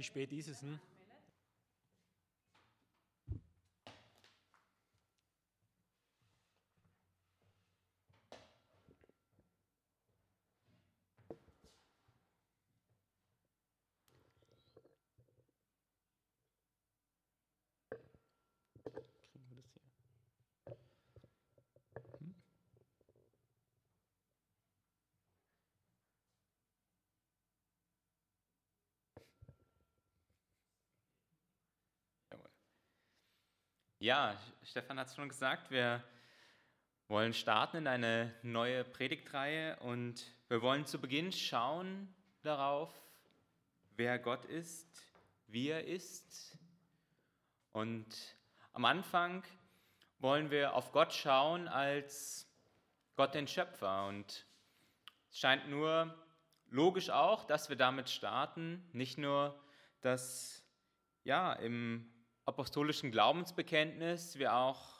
Wie spät ist es? Hm? Ja, Stefan hat es schon gesagt, wir wollen starten in eine neue Predigtreihe und wir wollen zu Beginn schauen darauf, wer Gott ist, wie er ist. Und am Anfang wollen wir auf Gott schauen als Gott den Schöpfer. Und es scheint nur logisch auch, dass wir damit starten, nicht nur, dass ja im apostolischen Glaubensbekenntnis wir auch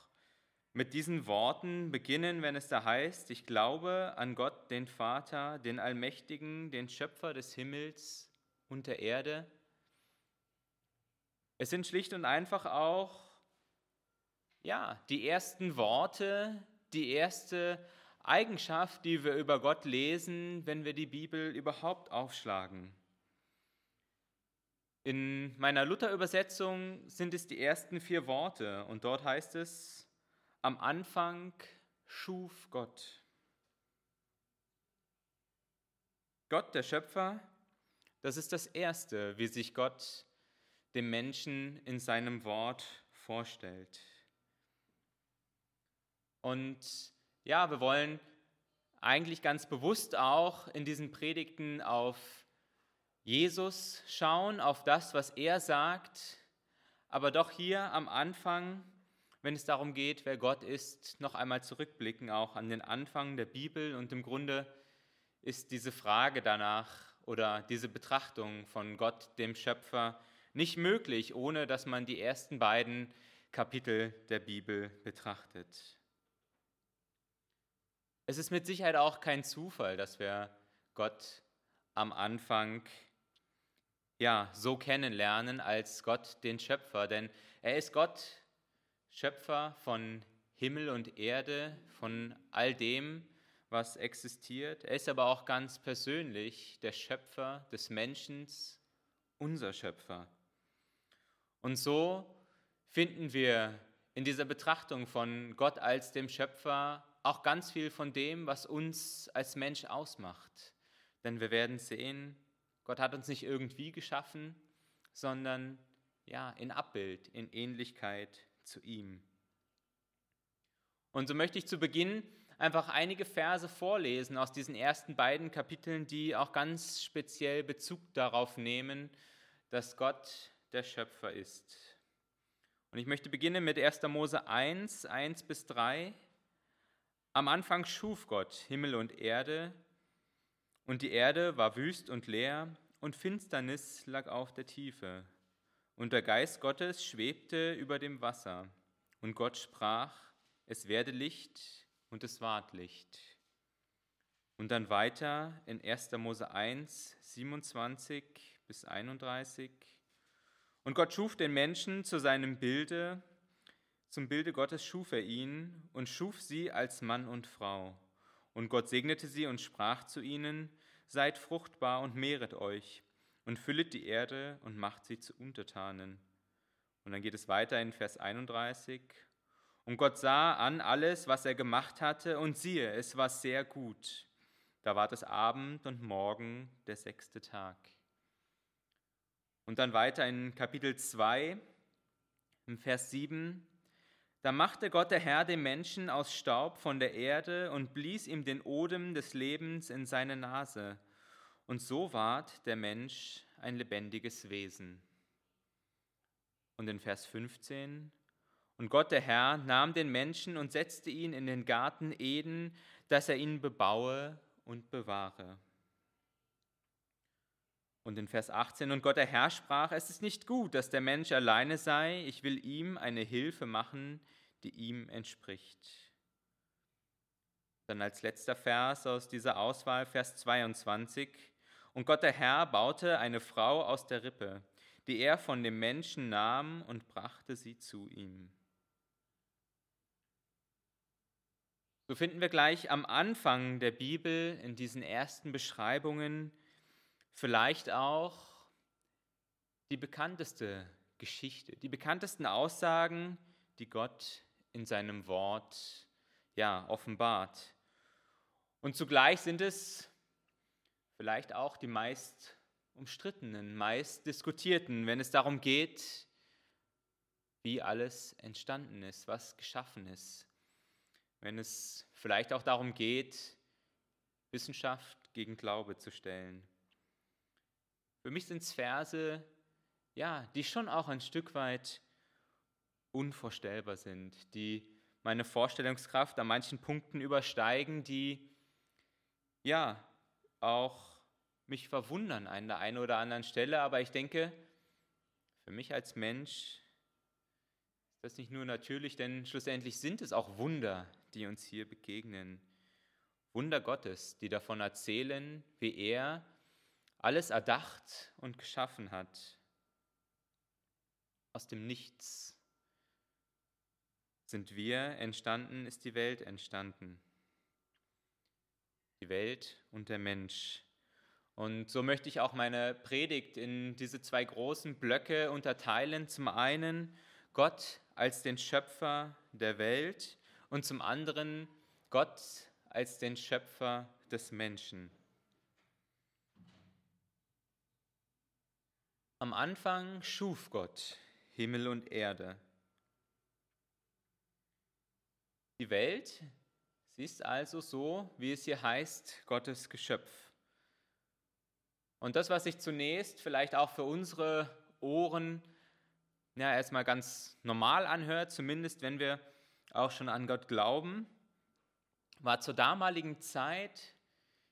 mit diesen Worten beginnen, wenn es da heißt, ich glaube an Gott, den Vater, den Allmächtigen, den Schöpfer des Himmels und der Erde. Es sind schlicht und einfach auch ja, die ersten Worte, die erste Eigenschaft, die wir über Gott lesen, wenn wir die Bibel überhaupt aufschlagen. In meiner Luther-Übersetzung sind es die ersten vier Worte und dort heißt es, am Anfang schuf Gott. Gott, der Schöpfer, das ist das Erste, wie sich Gott dem Menschen in seinem Wort vorstellt. Und ja, wir wollen eigentlich ganz bewusst auch in diesen Predigten auf Jesus schauen, auf das, was er sagt, aber doch hier am Anfang, wenn es darum geht, wer Gott ist, noch einmal zurückblicken auch an den Anfang der Bibel und im Grunde ist diese Frage danach oder diese Betrachtung von Gott, dem Schöpfer, nicht möglich, ohne dass man die ersten beiden Kapitel der Bibel betrachtet. Es ist mit Sicherheit auch kein Zufall, dass wir Gott am Anfang ja, so kennenlernen als Gott, den Schöpfer. Denn er ist Gott, Schöpfer von Himmel und Erde, von all dem, was existiert. Er ist aber auch ganz persönlich der Schöpfer des Menschen, unser Schöpfer. Und so finden wir in dieser Betrachtung von Gott als dem Schöpfer auch ganz viel von dem, was uns als Mensch ausmacht. Denn wir werden sehen, Gott hat uns nicht irgendwie geschaffen, sondern ja, in Abbild, in Ähnlichkeit zu ihm. Und so möchte ich zu Beginn einfach einige Verse vorlesen aus diesen ersten beiden Kapiteln, die auch ganz speziell Bezug darauf nehmen, dass Gott der Schöpfer ist. Und ich möchte beginnen mit 1. Mose 1, 1 bis 3. Am Anfang schuf Gott Himmel und Erde, und die Erde war wüst und leer, und Finsternis lag auf der Tiefe. Und der Geist Gottes schwebte über dem Wasser. Und Gott sprach, es werde Licht, und es ward Licht. Und dann weiter in 1. Mose 1, 27 bis 31. Und Gott schuf den Menschen zu seinem Bilde, zum Bilde Gottes schuf er ihn und schuf sie als Mann und Frau. Und Gott segnete sie und sprach zu ihnen, Seid fruchtbar und mehret euch und füllet die Erde und macht sie zu Untertanen. Und dann geht es weiter in Vers 31. Und Gott sah an alles, was er gemacht hatte, und siehe, es war sehr gut. Da war es Abend und Morgen der sechste Tag. Und dann weiter in Kapitel 2, im Vers 7. Da machte Gott der Herr den Menschen aus Staub von der Erde und blies ihm den Odem des Lebens in seine Nase. Und so ward der Mensch ein lebendiges Wesen. Und in Vers 15, und Gott der Herr nahm den Menschen und setzte ihn in den Garten Eden, dass er ihn bebaue und bewahre. Und in Vers 18, und Gott der Herr sprach, es ist nicht gut, dass der Mensch alleine sei, ich will ihm eine Hilfe machen, die ihm entspricht. Dann als letzter Vers aus dieser Auswahl, Vers 22, und Gott der Herr baute eine Frau aus der Rippe, die er von dem Menschen nahm und brachte sie zu ihm. So finden wir gleich am Anfang der Bibel in diesen ersten Beschreibungen vielleicht auch die bekannteste Geschichte, die bekanntesten Aussagen, die Gott in seinem Wort ja offenbart. Und zugleich sind es vielleicht auch die meist umstrittenen, meist diskutierten, wenn es darum geht, wie alles entstanden ist, was geschaffen ist. Wenn es vielleicht auch darum geht, Wissenschaft gegen Glaube zu stellen. Für mich sind es Verse, ja, die schon auch ein Stück weit unvorstellbar sind, die meine Vorstellungskraft an manchen Punkten übersteigen, die ja auch mich verwundern an der einen oder anderen Stelle, aber ich denke, für mich als Mensch ist das nicht nur natürlich, denn schlussendlich sind es auch Wunder, die uns hier begegnen. Wunder Gottes, die davon erzählen, wie er alles erdacht und geschaffen hat. Aus dem Nichts sind wir entstanden, ist die Welt entstanden. Die Welt und der Mensch. Und so möchte ich auch meine Predigt in diese zwei großen Blöcke unterteilen. Zum einen Gott als den Schöpfer der Welt und zum anderen Gott als den Schöpfer des Menschen. Am Anfang schuf Gott Himmel und Erde. Die Welt, sie ist also so, wie es hier heißt, Gottes Geschöpf. Und das, was sich zunächst vielleicht auch für unsere Ohren ja, erstmal ganz normal anhört, zumindest wenn wir auch schon an Gott glauben, war zur damaligen Zeit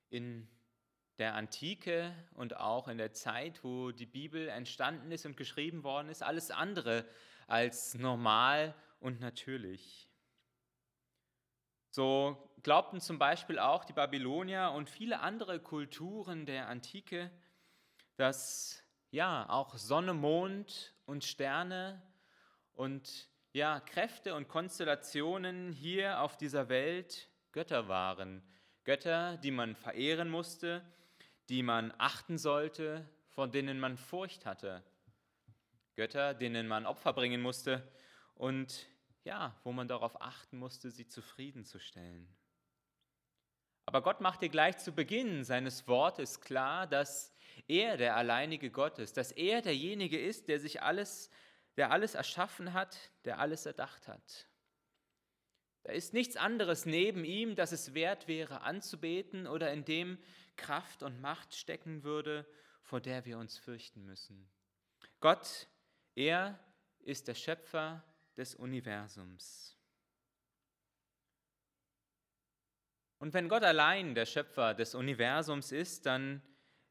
in der Antike und auch in der Zeit, wo die Bibel entstanden ist und geschrieben worden ist, alles andere als normal und natürlich. So glaubten zum Beispiel auch die Babylonier und viele andere Kulturen der Antike, dass ja auch Sonne, Mond und Sterne und ja Kräfte und Konstellationen hier auf dieser Welt Götter waren. Götter, die man verehren musste, die man achten sollte, von denen man Furcht hatte. Götter, denen man Opfer bringen musste und ja, wo man darauf achten musste, sie zufriedenzustellen. Aber Gott macht dir gleich zu Beginn seines Wortes klar, dass er der alleinige Gott ist, dass er derjenige ist, der sich alles, der alles erschaffen hat, der alles erdacht hat. Da ist nichts anderes neben ihm, das es wert wäre anzubeten oder in dem Kraft und Macht stecken würde, vor der wir uns fürchten müssen. Gott, er ist der Schöpfer des Universums. Und wenn Gott allein der Schöpfer des Universums ist, dann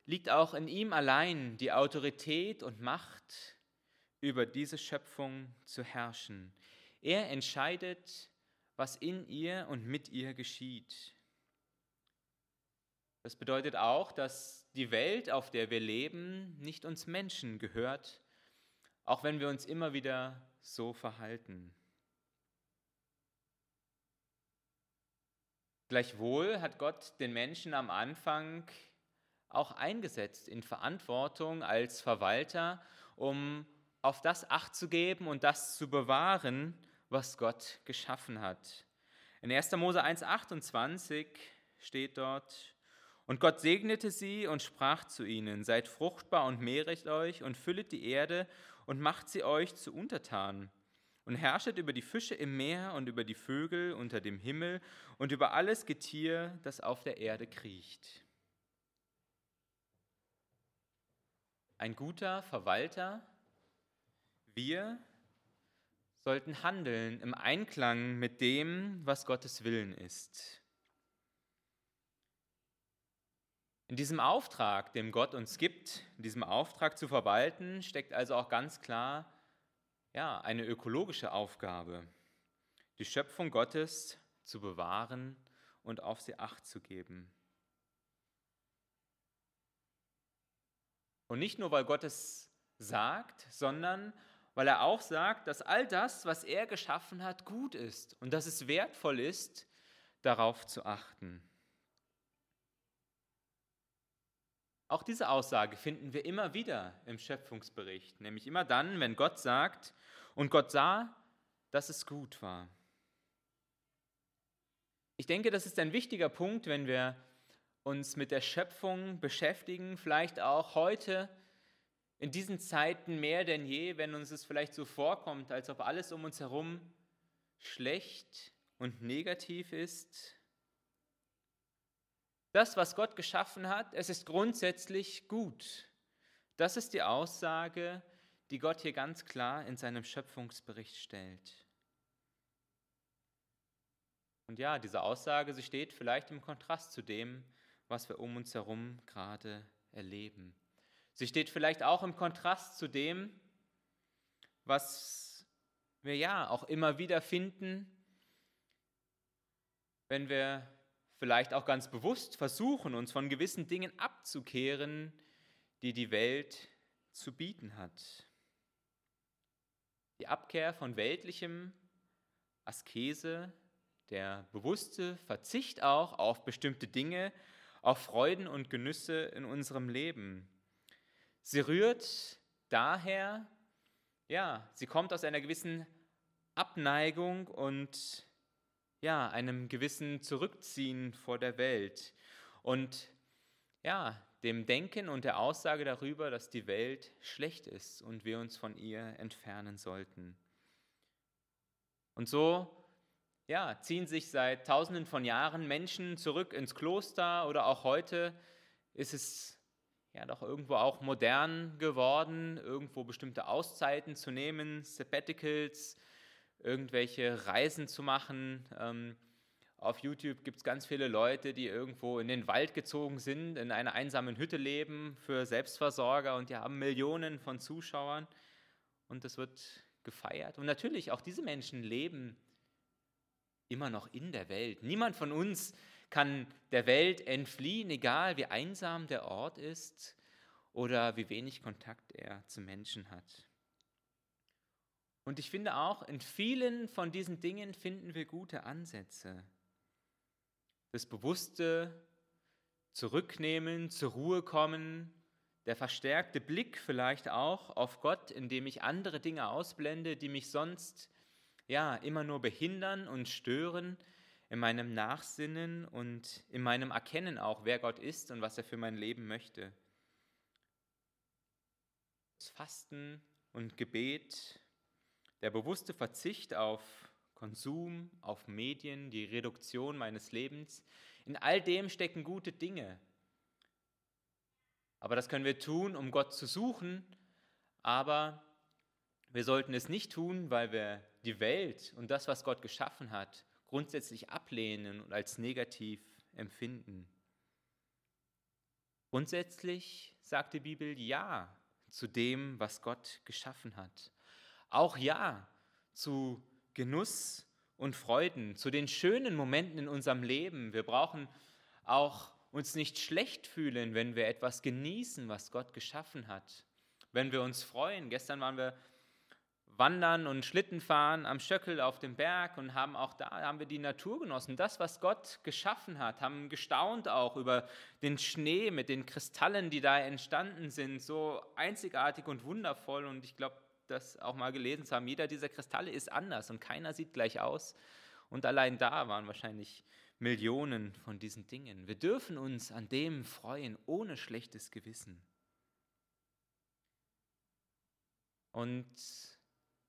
liegt auch in ihm allein die Autorität und Macht, über diese Schöpfung zu herrschen. Er entscheidet, was in ihr und mit ihr geschieht. Das bedeutet auch, dass die Welt, auf der wir leben, nicht uns Menschen gehört, auch wenn wir uns immer wieder so verhalten. Gleichwohl hat Gott den Menschen am Anfang auch eingesetzt in Verantwortung als Verwalter, um auf das Acht zu geben und das zu bewahren, was Gott geschaffen hat. In 1. Mose 1.28 steht dort, und Gott segnete sie und sprach zu ihnen, seid fruchtbar und mehret euch und füllet die Erde und macht sie euch zu Untertanen und herrschet über die Fische im Meer und über die Vögel unter dem Himmel und über alles Getier, das auf der Erde kriecht. Ein guter Verwalter, wir sollten handeln im Einklang mit dem, was Gottes Willen ist. In diesem Auftrag, den Gott uns gibt, in diesem Auftrag zu verwalten, steckt also auch ganz klar ja, eine ökologische Aufgabe, die Schöpfung Gottes zu bewahren und auf sie acht zu geben. Und nicht nur, weil Gottes sagt, sondern weil er auch sagt, dass all das, was er geschaffen hat, gut ist und dass es wertvoll ist, darauf zu achten. Auch diese Aussage finden wir immer wieder im Schöpfungsbericht, nämlich immer dann, wenn Gott sagt, und Gott sah, dass es gut war. Ich denke, das ist ein wichtiger Punkt, wenn wir uns mit der Schöpfung beschäftigen, vielleicht auch heute in diesen Zeiten mehr denn je, wenn uns es vielleicht so vorkommt, als ob alles um uns herum schlecht und negativ ist. Das, was Gott geschaffen hat, es ist grundsätzlich gut. Das ist die Aussage, die Gott hier ganz klar in seinem Schöpfungsbericht stellt. Und ja, diese Aussage, sie steht vielleicht im Kontrast zu dem, was wir um uns herum gerade erleben. Sie steht vielleicht auch im Kontrast zu dem, was wir ja auch immer wieder finden, wenn wir vielleicht auch ganz bewusst versuchen, uns von gewissen Dingen abzukehren, die die Welt zu bieten hat. Die Abkehr von weltlichem, Askese, der bewusste Verzicht auch auf bestimmte Dinge, auf Freuden und Genüsse in unserem Leben. Sie rührt daher, ja, sie kommt aus einer gewissen Abneigung und ja, einem gewissen Zurückziehen vor der Welt und ja, dem Denken und der Aussage darüber, dass die Welt schlecht ist und wir uns von ihr entfernen sollten. Und so ja, ziehen sich seit tausenden von Jahren Menschen zurück ins Kloster oder auch heute ist es ja doch irgendwo auch modern geworden, irgendwo bestimmte Auszeiten zu nehmen, Sabbaticals, irgendwelche Reisen zu machen. Ähm, auf YouTube gibt es ganz viele Leute, die irgendwo in den Wald gezogen sind, in einer einsamen Hütte leben für Selbstversorger und die haben Millionen von Zuschauern und das wird gefeiert. Und natürlich, auch diese Menschen leben immer noch in der Welt. Niemand von uns kann der Welt entfliehen, egal wie einsam der Ort ist oder wie wenig Kontakt er zu Menschen hat. Und ich finde auch, in vielen von diesen Dingen finden wir gute Ansätze. Das bewusste Zurücknehmen, zur Ruhe kommen, der verstärkte Blick vielleicht auch auf Gott, indem ich andere Dinge ausblende, die mich sonst ja, immer nur behindern und stören in meinem Nachsinnen und in meinem Erkennen auch, wer Gott ist und was er für mein Leben möchte. Das Fasten und Gebet, der bewusste Verzicht auf Konsum, auf Medien, die Reduktion meines Lebens, in all dem stecken gute Dinge. Aber das können wir tun, um Gott zu suchen, aber wir sollten es nicht tun, weil wir die Welt und das, was Gott geschaffen hat, grundsätzlich ablehnen und als negativ empfinden. Grundsätzlich sagt die Bibel Ja zu dem, was Gott geschaffen hat. Auch Ja zu Genuss und Freuden, zu den schönen Momenten in unserem Leben. Wir brauchen auch uns nicht schlecht fühlen, wenn wir etwas genießen, was Gott geschaffen hat. Wenn wir uns freuen. Gestern waren wir Wandern und Schlittenfahren am Stöckel auf dem Berg und haben auch da haben wir die Natur genossen. Das, was Gott geschaffen hat, haben gestaunt auch über den Schnee mit den Kristallen, die da entstanden sind, so einzigartig und wundervoll. Und ich glaube, das auch mal gelesen zu haben, jeder dieser Kristalle ist anders und keiner sieht gleich aus. Und allein da waren wahrscheinlich Millionen von diesen Dingen. Wir dürfen uns an dem freuen, ohne schlechtes Gewissen. Und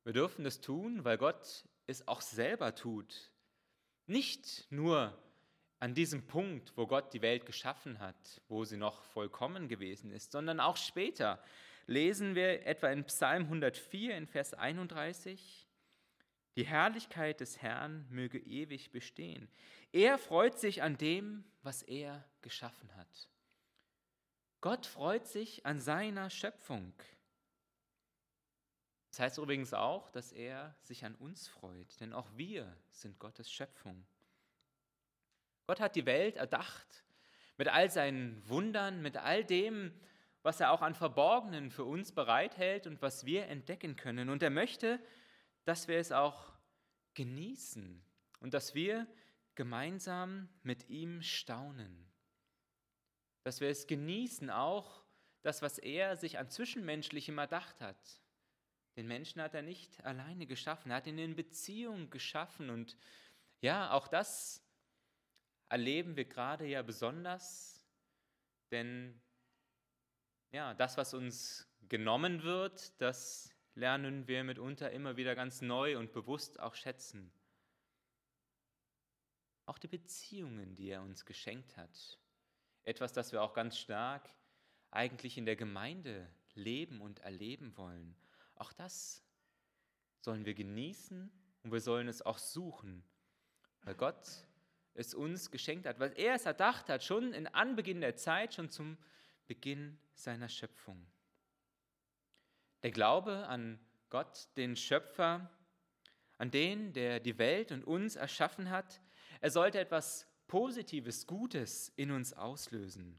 wir dürfen es tun, weil Gott es auch selber tut. Nicht nur an diesem Punkt, wo Gott die Welt geschaffen hat, wo sie noch vollkommen gewesen ist, sondern auch später. Lesen wir etwa in Psalm 104 in Vers 31, die Herrlichkeit des Herrn möge ewig bestehen. Er freut sich an dem, was er geschaffen hat. Gott freut sich an seiner Schöpfung. Das heißt übrigens auch, dass er sich an uns freut, denn auch wir sind Gottes Schöpfung. Gott hat die Welt erdacht mit all seinen Wundern, mit all dem, was er auch an Verborgenen für uns bereithält und was wir entdecken können. Und er möchte, dass wir es auch genießen und dass wir gemeinsam mit ihm staunen. Dass wir es genießen, auch das, was er sich an Zwischenmenschlichem erdacht hat. Den Menschen hat er nicht alleine geschaffen, er hat ihn in Beziehung geschaffen. Und ja, auch das erleben wir gerade ja besonders, denn ja, das, was uns genommen wird, das lernen wir mitunter immer wieder ganz neu und bewusst auch schätzen. Auch die Beziehungen, die er uns geschenkt hat. Etwas, das wir auch ganz stark eigentlich in der Gemeinde leben und erleben wollen. Auch das sollen wir genießen und wir sollen es auch suchen, weil Gott es uns geschenkt hat, weil er es erdacht hat, schon in Anbeginn der Zeit, schon zum Beginn seiner Schöpfung. Der Glaube an Gott, den Schöpfer, an den, der die Welt und uns erschaffen hat, er sollte etwas Positives, Gutes in uns auslösen.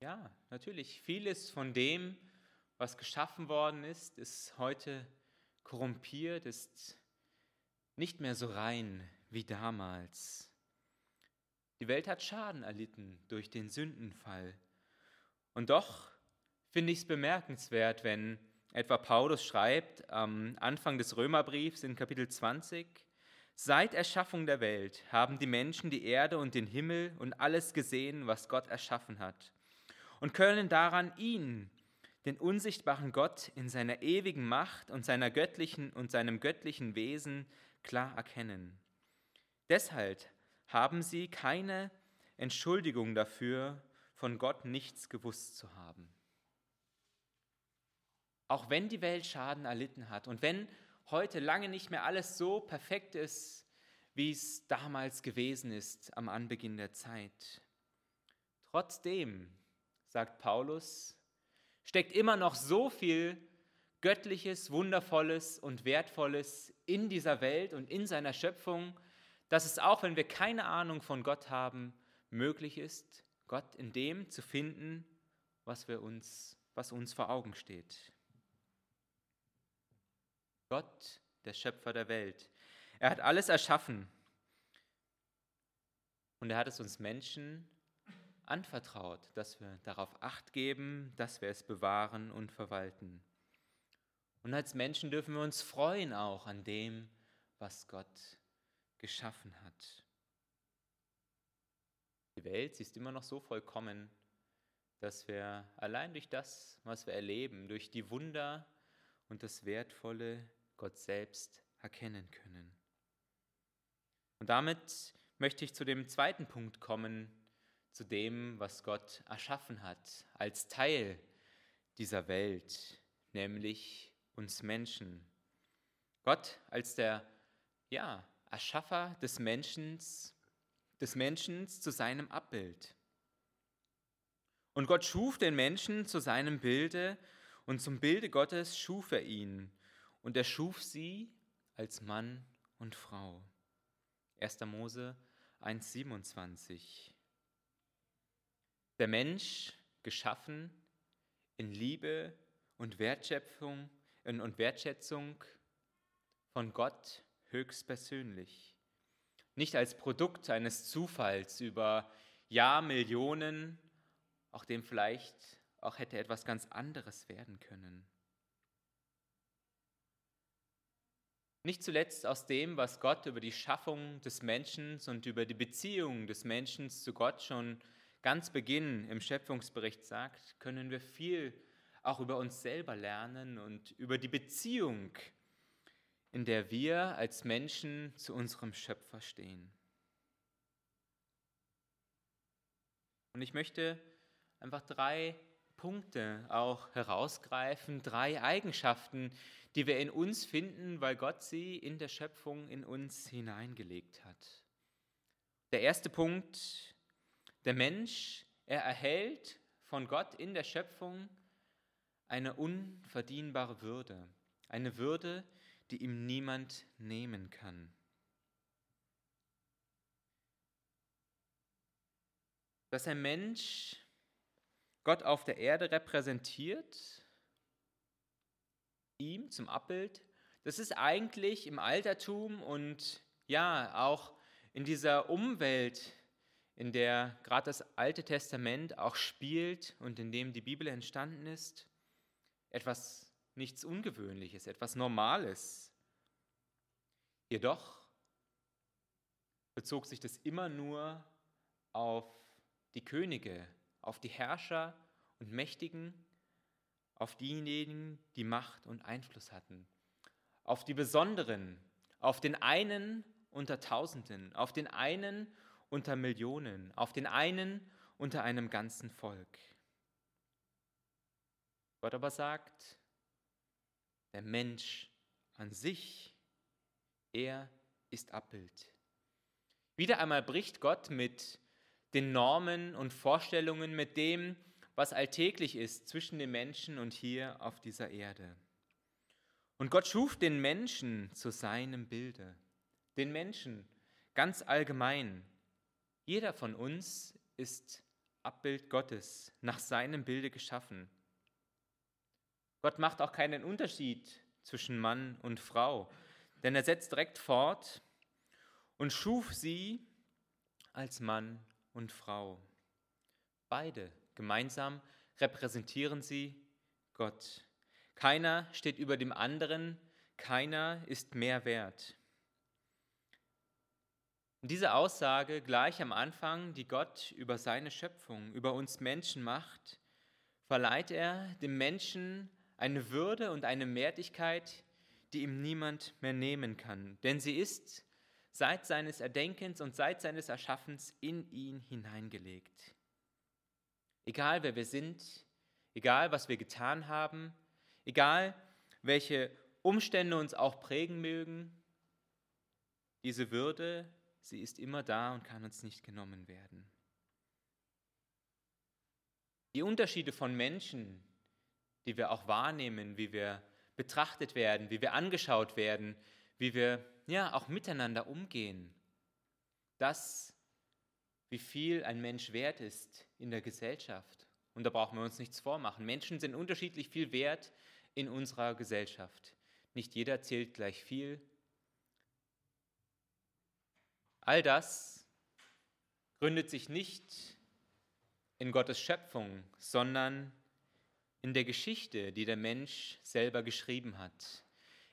Ja, natürlich, vieles von dem, was geschaffen worden ist, ist heute korrumpiert, ist nicht mehr so rein wie damals. Die Welt hat Schaden erlitten durch den Sündenfall. Und doch finde ich es bemerkenswert, wenn etwa Paulus schreibt am Anfang des Römerbriefs in Kapitel 20, Seit Erschaffung der Welt haben die Menschen die Erde und den Himmel und alles gesehen, was Gott erschaffen hat, und können daran ihn, den unsichtbaren Gott in seiner ewigen Macht und seiner göttlichen und seinem göttlichen Wesen klar erkennen. Deshalb haben sie keine Entschuldigung dafür, von Gott nichts gewusst zu haben. Auch wenn die Welt Schaden erlitten hat und wenn heute lange nicht mehr alles so perfekt ist, wie es damals gewesen ist am Anbeginn der Zeit. Trotzdem, sagt Paulus, steckt immer noch so viel Göttliches, Wundervolles und Wertvolles in dieser Welt und in seiner Schöpfung, dass es auch, wenn wir keine Ahnung von Gott haben, möglich ist, Gott in dem zu finden, was, wir uns, was uns vor Augen steht. Gott, der Schöpfer der Welt. Er hat alles erschaffen und er hat es uns Menschen anvertraut, dass wir darauf acht geben, dass wir es bewahren und verwalten. Und als Menschen dürfen wir uns freuen auch an dem, was Gott geschaffen hat. Die Welt, sie ist immer noch so vollkommen, dass wir allein durch das, was wir erleben, durch die Wunder und das Wertvolle Gott selbst erkennen können. Und damit möchte ich zu dem zweiten Punkt kommen, zu dem, was Gott erschaffen hat als Teil dieser Welt, nämlich uns Menschen. Gott als der ja, Erschaffer des Menschen, des Menschen zu seinem Abbild. Und Gott schuf den Menschen zu seinem Bilde und zum Bilde Gottes schuf er ihn und er schuf sie als Mann und Frau. 1. Mose 1.27. Der Mensch geschaffen in Liebe und Wertschöpfung und Wertschätzung von Gott höchstpersönlich. Nicht als Produkt eines Zufalls über Jahrmillionen, auch dem vielleicht auch hätte etwas ganz anderes werden können. Nicht zuletzt aus dem, was Gott über die Schaffung des Menschen und über die Beziehung des Menschen zu Gott schon ganz Beginn im Schöpfungsbericht sagt, können wir viel auch über uns selber lernen und über die Beziehung in der wir als Menschen zu unserem Schöpfer stehen. Und ich möchte einfach drei Punkte auch herausgreifen, drei Eigenschaften, die wir in uns finden, weil Gott sie in der Schöpfung in uns hineingelegt hat. Der erste Punkt, der Mensch, er erhält von Gott in der Schöpfung eine unverdienbare Würde, eine Würde, die die ihm niemand nehmen kann. dass ein Mensch Gott auf der Erde repräsentiert, ihm zum Abbild, das ist eigentlich im Altertum und ja auch in dieser Umwelt, in der gerade das Alte Testament auch spielt und in dem die Bibel entstanden ist, etwas nichts Ungewöhnliches, etwas Normales. Jedoch bezog sich das immer nur auf die Könige, auf die Herrscher und Mächtigen, auf diejenigen, die Macht und Einfluss hatten, auf die Besonderen, auf den einen unter Tausenden, auf den einen unter Millionen, auf den einen unter einem ganzen Volk. Gott aber sagt, der Mensch an sich, er ist Abbild. Wieder einmal bricht Gott mit den Normen und Vorstellungen, mit dem, was alltäglich ist zwischen den Menschen und hier auf dieser Erde. Und Gott schuf den Menschen zu seinem Bilde. Den Menschen ganz allgemein. Jeder von uns ist Abbild Gottes, nach seinem Bilde geschaffen. Gott macht auch keinen Unterschied zwischen Mann und Frau, denn er setzt direkt fort und schuf sie als Mann und Frau. Beide gemeinsam repräsentieren sie Gott. Keiner steht über dem anderen, keiner ist mehr wert. Und diese Aussage gleich am Anfang, die Gott über seine Schöpfung, über uns Menschen macht, verleiht er dem Menschen eine Würde und eine Wertigkeit, die ihm niemand mehr nehmen kann. Denn sie ist seit seines Erdenkens und seit seines Erschaffens in ihn hineingelegt. Egal wer wir sind, egal was wir getan haben, egal welche Umstände uns auch prägen mögen, diese Würde, sie ist immer da und kann uns nicht genommen werden. Die Unterschiede von Menschen, die wir auch wahrnehmen, wie wir betrachtet werden, wie wir angeschaut werden, wie wir ja auch miteinander umgehen. Das, wie viel ein Mensch wert ist in der Gesellschaft. Und da brauchen wir uns nichts vormachen. Menschen sind unterschiedlich viel wert in unserer Gesellschaft. Nicht jeder zählt gleich viel. All das gründet sich nicht in Gottes Schöpfung, sondern in der Geschichte, die der Mensch selber geschrieben hat,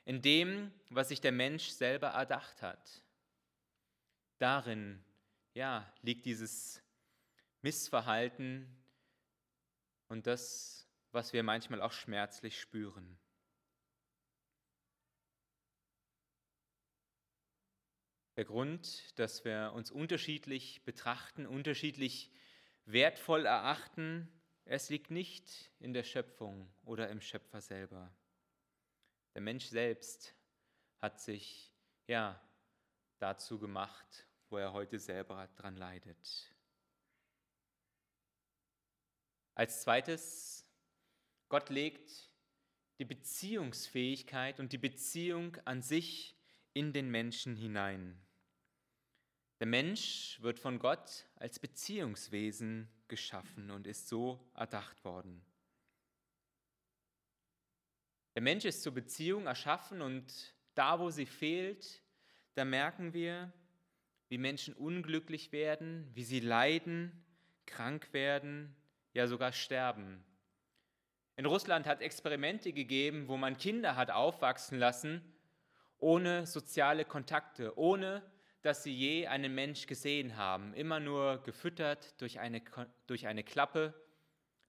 in dem, was sich der Mensch selber erdacht hat. Darin ja, liegt dieses Missverhalten und das, was wir manchmal auch schmerzlich spüren. Der Grund, dass wir uns unterschiedlich betrachten, unterschiedlich wertvoll erachten, es liegt nicht in der Schöpfung oder im Schöpfer selber. Der Mensch selbst hat sich ja dazu gemacht, wo er heute selber dran leidet. Als zweites, Gott legt die Beziehungsfähigkeit und die Beziehung an sich in den Menschen hinein. Der Mensch wird von Gott als Beziehungswesen geschaffen und ist so erdacht worden. Der Mensch ist zur Beziehung erschaffen und da, wo sie fehlt, da merken wir, wie Menschen unglücklich werden, wie sie leiden, krank werden, ja sogar sterben. In Russland hat Experimente gegeben, wo man Kinder hat aufwachsen lassen, ohne soziale Kontakte, ohne dass sie je einen Mensch gesehen haben, immer nur gefüttert durch eine, durch eine Klappe.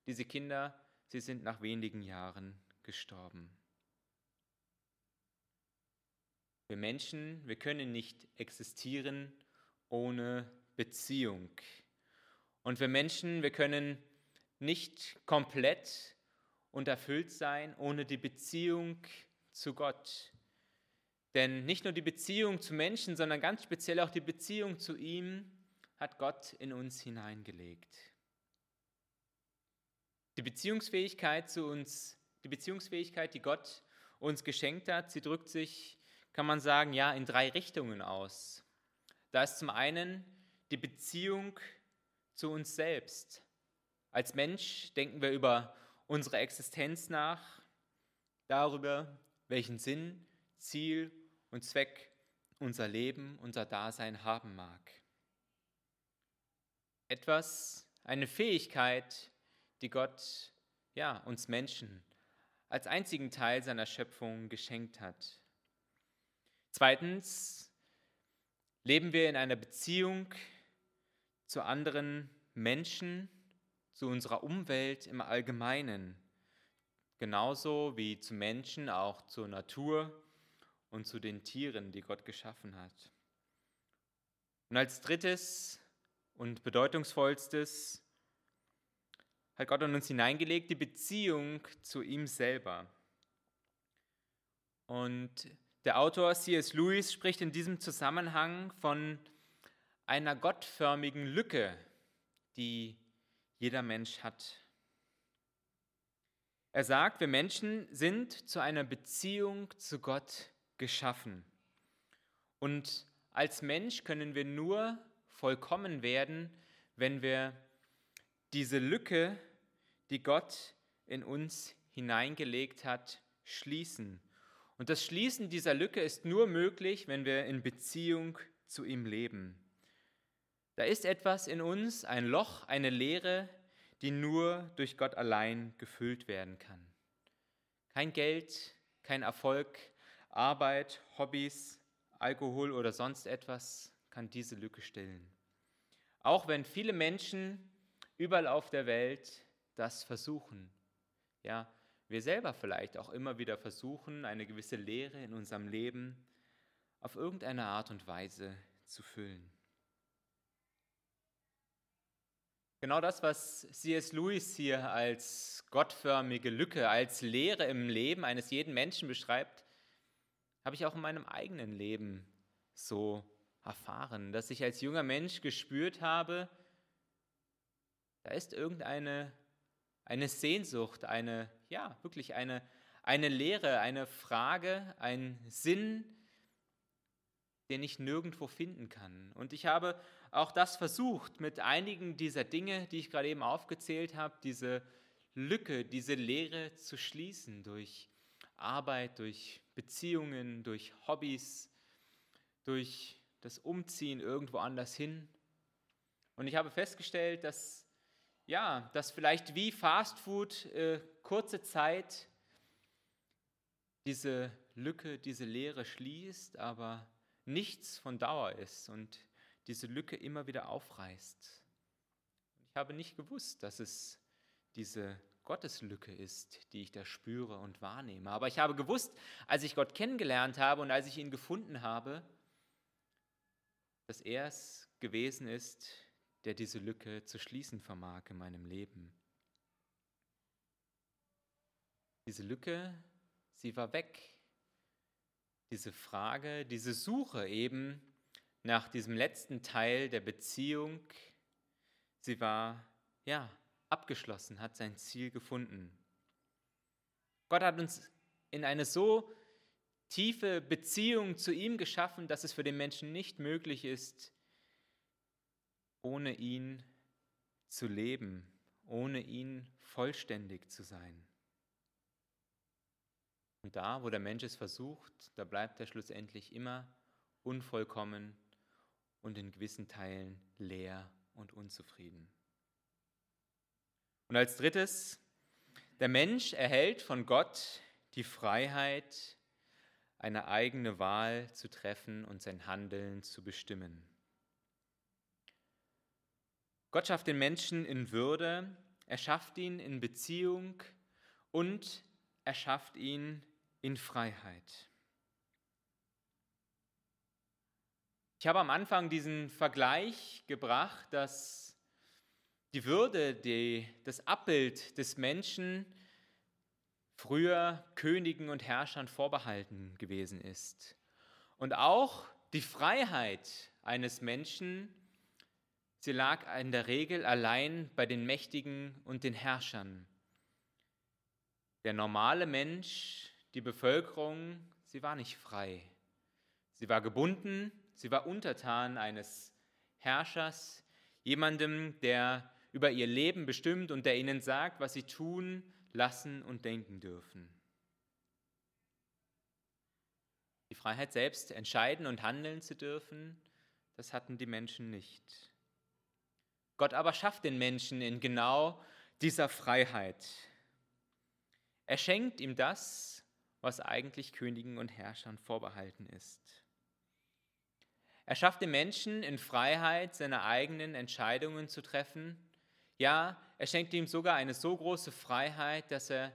Diese Kinder, sie sind nach wenigen Jahren gestorben. Wir Menschen, wir können nicht existieren ohne Beziehung. Und wir Menschen, wir können nicht komplett und erfüllt sein ohne die Beziehung zu Gott. Denn nicht nur die Beziehung zu Menschen, sondern ganz speziell auch die Beziehung zu ihm hat Gott in uns hineingelegt. Die Beziehungsfähigkeit zu uns, die Beziehungsfähigkeit, die Gott uns geschenkt hat, sie drückt sich, kann man sagen, ja, in drei Richtungen aus. Da ist zum einen die Beziehung zu uns selbst. Als Mensch denken wir über unsere Existenz nach, darüber, welchen Sinn, Ziel und Zweck unser Leben, unser Dasein haben mag. Etwas, eine Fähigkeit, die Gott ja, uns Menschen als einzigen Teil seiner Schöpfung geschenkt hat. Zweitens leben wir in einer Beziehung zu anderen Menschen, zu unserer Umwelt im Allgemeinen, genauso wie zu Menschen, auch zur Natur und zu den Tieren, die Gott geschaffen hat. Und als drittes und bedeutungsvollstes hat Gott in uns hineingelegt die Beziehung zu ihm selber. Und der Autor C.S. Lewis spricht in diesem Zusammenhang von einer gottförmigen Lücke, die jeder Mensch hat. Er sagt, wir Menschen sind zu einer Beziehung zu Gott geschaffen. Und als Mensch können wir nur vollkommen werden, wenn wir diese Lücke, die Gott in uns hineingelegt hat, schließen. Und das Schließen dieser Lücke ist nur möglich, wenn wir in Beziehung zu ihm leben. Da ist etwas in uns, ein Loch, eine Leere, die nur durch Gott allein gefüllt werden kann. Kein Geld, kein Erfolg, Arbeit, Hobbys, Alkohol oder sonst etwas kann diese Lücke stillen. Auch wenn viele Menschen überall auf der Welt das versuchen. Ja, wir selber vielleicht auch immer wieder versuchen, eine gewisse Lehre in unserem Leben auf irgendeine Art und Weise zu füllen. Genau das, was C.S. Lewis hier als gottförmige Lücke, als Lehre im Leben eines jeden Menschen beschreibt, habe ich auch in meinem eigenen Leben so erfahren, dass ich als junger Mensch gespürt habe, da ist irgendeine eine Sehnsucht, eine, ja, wirklich eine, eine Lehre, eine Frage, ein Sinn, den ich nirgendwo finden kann. Und ich habe auch das versucht, mit einigen dieser Dinge, die ich gerade eben aufgezählt habe, diese Lücke, diese Leere zu schließen durch Arbeit, durch Beziehungen, durch Hobbys, durch das Umziehen irgendwo anders hin. Und ich habe festgestellt, dass ja, dass vielleicht wie Fastfood äh, kurze Zeit diese Lücke, diese Leere schließt, aber nichts von Dauer ist und diese Lücke immer wieder aufreißt. Ich habe nicht gewusst, dass es diese Gotteslücke ist, die ich da spüre und wahrnehme. Aber ich habe gewusst, als ich Gott kennengelernt habe und als ich ihn gefunden habe, dass er es gewesen ist, der diese Lücke zu schließen vermag in meinem Leben. Diese Lücke, sie war weg. Diese Frage, diese Suche eben nach diesem letzten Teil der Beziehung, sie war ja abgeschlossen, hat sein Ziel gefunden. Gott hat uns in eine so tiefe Beziehung zu ihm geschaffen, dass es für den Menschen nicht möglich ist, ohne ihn zu leben, ohne ihn vollständig zu sein. Und da, wo der Mensch es versucht, da bleibt er schlussendlich immer unvollkommen und in gewissen Teilen leer und unzufrieden. Und als drittes, der Mensch erhält von Gott die Freiheit, eine eigene Wahl zu treffen und sein Handeln zu bestimmen. Gott schafft den Menschen in Würde, er schafft ihn in Beziehung und er schafft ihn in Freiheit. Ich habe am Anfang diesen Vergleich gebracht, dass die Würde, die, das Abbild des Menschen früher Königen und Herrschern vorbehalten gewesen ist. Und auch die Freiheit eines Menschen Sie lag in der Regel allein bei den Mächtigen und den Herrschern. Der normale Mensch, die Bevölkerung, sie war nicht frei. Sie war gebunden, sie war untertan eines Herrschers, jemandem, der über ihr Leben bestimmt und der ihnen sagt, was sie tun, lassen und denken dürfen. Die Freiheit selbst entscheiden und handeln zu dürfen, das hatten die Menschen nicht. Gott aber schafft den Menschen in genau dieser Freiheit. Er schenkt ihm das, was eigentlich Königen und Herrschern vorbehalten ist. Er schafft den Menschen in Freiheit, seine eigenen Entscheidungen zu treffen. Ja, er schenkt ihm sogar eine so große Freiheit, dass er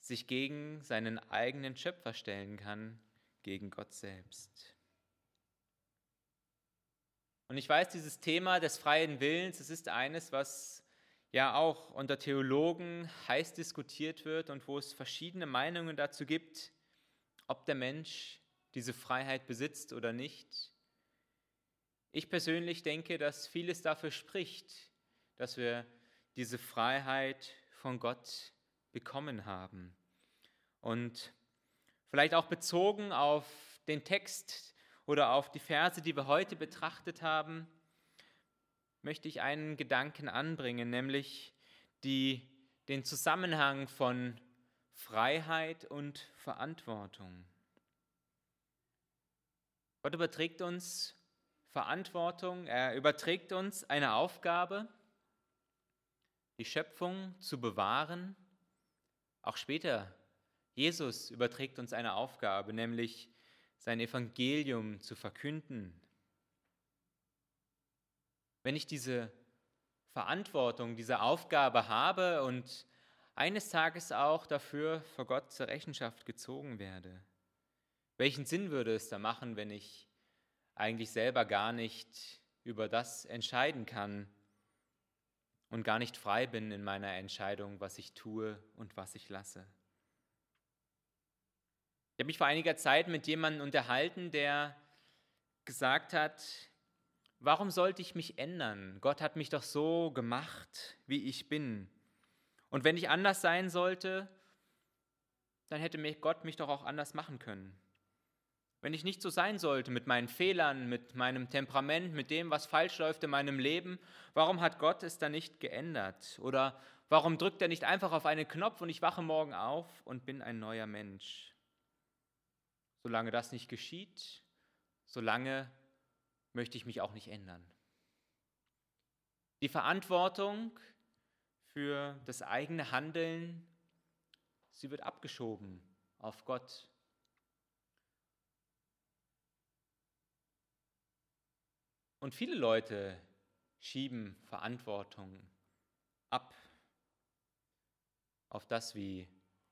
sich gegen seinen eigenen Schöpfer stellen kann, gegen Gott selbst. Und ich weiß, dieses Thema des freien Willens, es ist eines, was ja auch unter Theologen heiß diskutiert wird und wo es verschiedene Meinungen dazu gibt, ob der Mensch diese Freiheit besitzt oder nicht. Ich persönlich denke, dass vieles dafür spricht, dass wir diese Freiheit von Gott bekommen haben. Und vielleicht auch bezogen auf den Text oder auf die Verse, die wir heute betrachtet haben, möchte ich einen Gedanken anbringen, nämlich die, den Zusammenhang von Freiheit und Verantwortung. Gott überträgt uns Verantwortung, er überträgt uns eine Aufgabe, die Schöpfung zu bewahren. Auch später, Jesus überträgt uns eine Aufgabe, nämlich sein Evangelium zu verkünden. Wenn ich diese Verantwortung, diese Aufgabe habe und eines Tages auch dafür vor Gott zur Rechenschaft gezogen werde, welchen Sinn würde es da machen, wenn ich eigentlich selber gar nicht über das entscheiden kann und gar nicht frei bin in meiner Entscheidung, was ich tue und was ich lasse. Ich habe mich vor einiger Zeit mit jemandem unterhalten, der gesagt hat, warum sollte ich mich ändern? Gott hat mich doch so gemacht, wie ich bin. Und wenn ich anders sein sollte, dann hätte Gott mich doch auch anders machen können. Wenn ich nicht so sein sollte mit meinen Fehlern, mit meinem Temperament, mit dem, was falsch läuft in meinem Leben, warum hat Gott es dann nicht geändert? Oder warum drückt er nicht einfach auf einen Knopf und ich wache morgen auf und bin ein neuer Mensch? Solange das nicht geschieht, solange möchte ich mich auch nicht ändern. Die Verantwortung für das eigene Handeln, sie wird abgeschoben auf Gott Und viele Leute schieben Verantwortung ab auf das, wie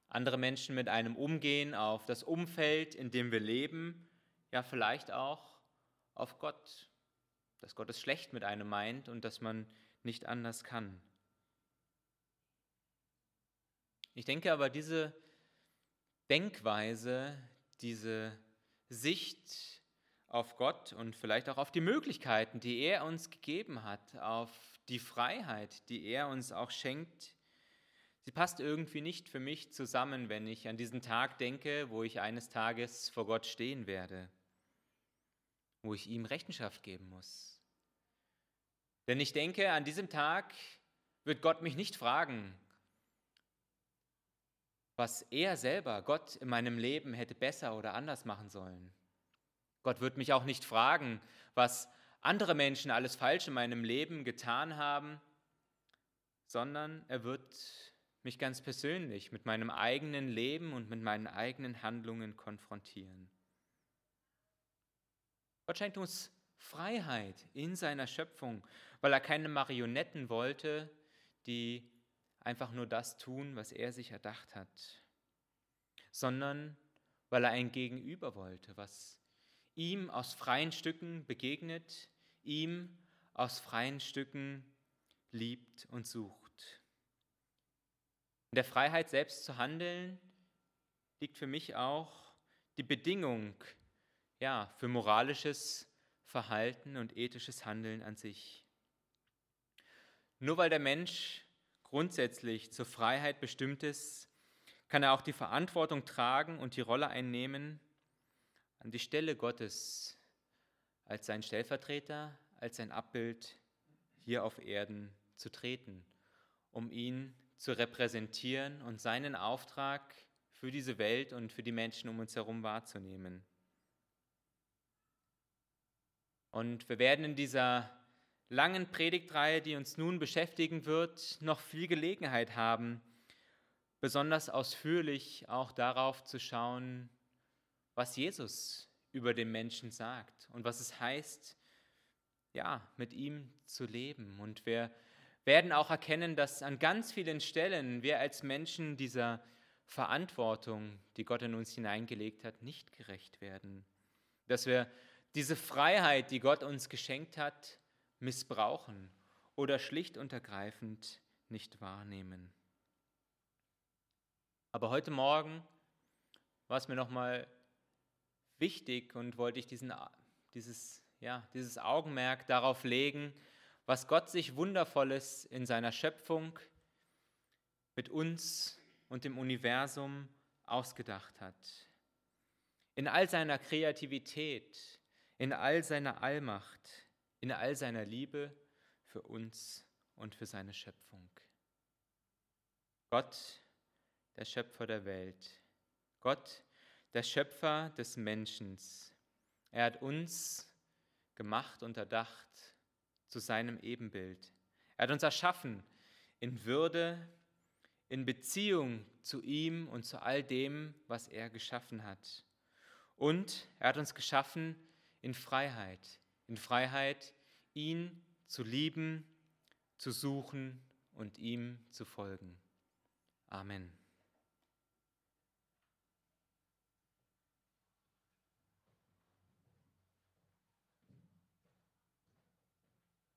andere Menschen mit einem umgehen, auf das Umfeld, in dem wir leben, ja vielleicht auch auf Gott, dass Gott es schlecht mit einem meint und dass man nicht anders kann. Ich denke aber, diese Denkweise, diese Sicht auf Gott und vielleicht auch auf die Möglichkeiten, die er uns gegeben hat, auf die Freiheit, die er uns auch schenkt. Sie passt irgendwie nicht für mich zusammen, wenn ich an diesen Tag denke, wo ich eines Tages vor Gott stehen werde, wo ich ihm Rechenschaft geben muss. Denn ich denke, an diesem Tag wird Gott mich nicht fragen, was er selber, Gott in meinem Leben hätte besser oder anders machen sollen. Gott wird mich auch nicht fragen, was andere Menschen alles falsch in meinem Leben getan haben, sondern er wird mich ganz persönlich mit meinem eigenen Leben und mit meinen eigenen Handlungen konfrontieren. Gott schenkt uns Freiheit in seiner Schöpfung, weil er keine Marionetten wollte, die einfach nur das tun, was er sich erdacht hat, sondern weil er ein Gegenüber wollte, was ihm aus freien Stücken begegnet, ihm aus freien Stücken liebt und sucht. In der Freiheit selbst zu handeln liegt für mich auch die Bedingung ja, für moralisches Verhalten und ethisches Handeln an sich. Nur weil der Mensch grundsätzlich zur Freiheit bestimmt ist, kann er auch die Verantwortung tragen und die Rolle einnehmen, an die Stelle Gottes als sein Stellvertreter, als sein Abbild hier auf Erden zu treten, um ihn zu repräsentieren und seinen Auftrag für diese Welt und für die Menschen um uns herum wahrzunehmen. Und wir werden in dieser langen Predigtreihe, die uns nun beschäftigen wird, noch viel Gelegenheit haben, besonders ausführlich auch darauf zu schauen, was Jesus über den Menschen sagt und was es heißt, ja, mit ihm zu leben. Und wir werden auch erkennen, dass an ganz vielen Stellen wir als Menschen dieser Verantwortung, die Gott in uns hineingelegt hat, nicht gerecht werden. Dass wir diese Freiheit, die Gott uns geschenkt hat, missbrauchen oder schlicht und ergreifend nicht wahrnehmen. Aber heute Morgen war es mir nochmal wichtig und wollte ich diesen, dieses, ja, dieses Augenmerk darauf legen, was Gott sich Wundervolles in seiner Schöpfung mit uns und dem Universum ausgedacht hat. In all seiner Kreativität, in all seiner Allmacht, in all seiner Liebe für uns und für seine Schöpfung. Gott, der Schöpfer der Welt. Gott, der Schöpfer des Menschen. Er hat uns gemacht und erdacht zu seinem Ebenbild. Er hat uns erschaffen in Würde, in Beziehung zu ihm und zu all dem, was er geschaffen hat. Und er hat uns geschaffen in Freiheit, in Freiheit, ihn zu lieben, zu suchen und ihm zu folgen. Amen.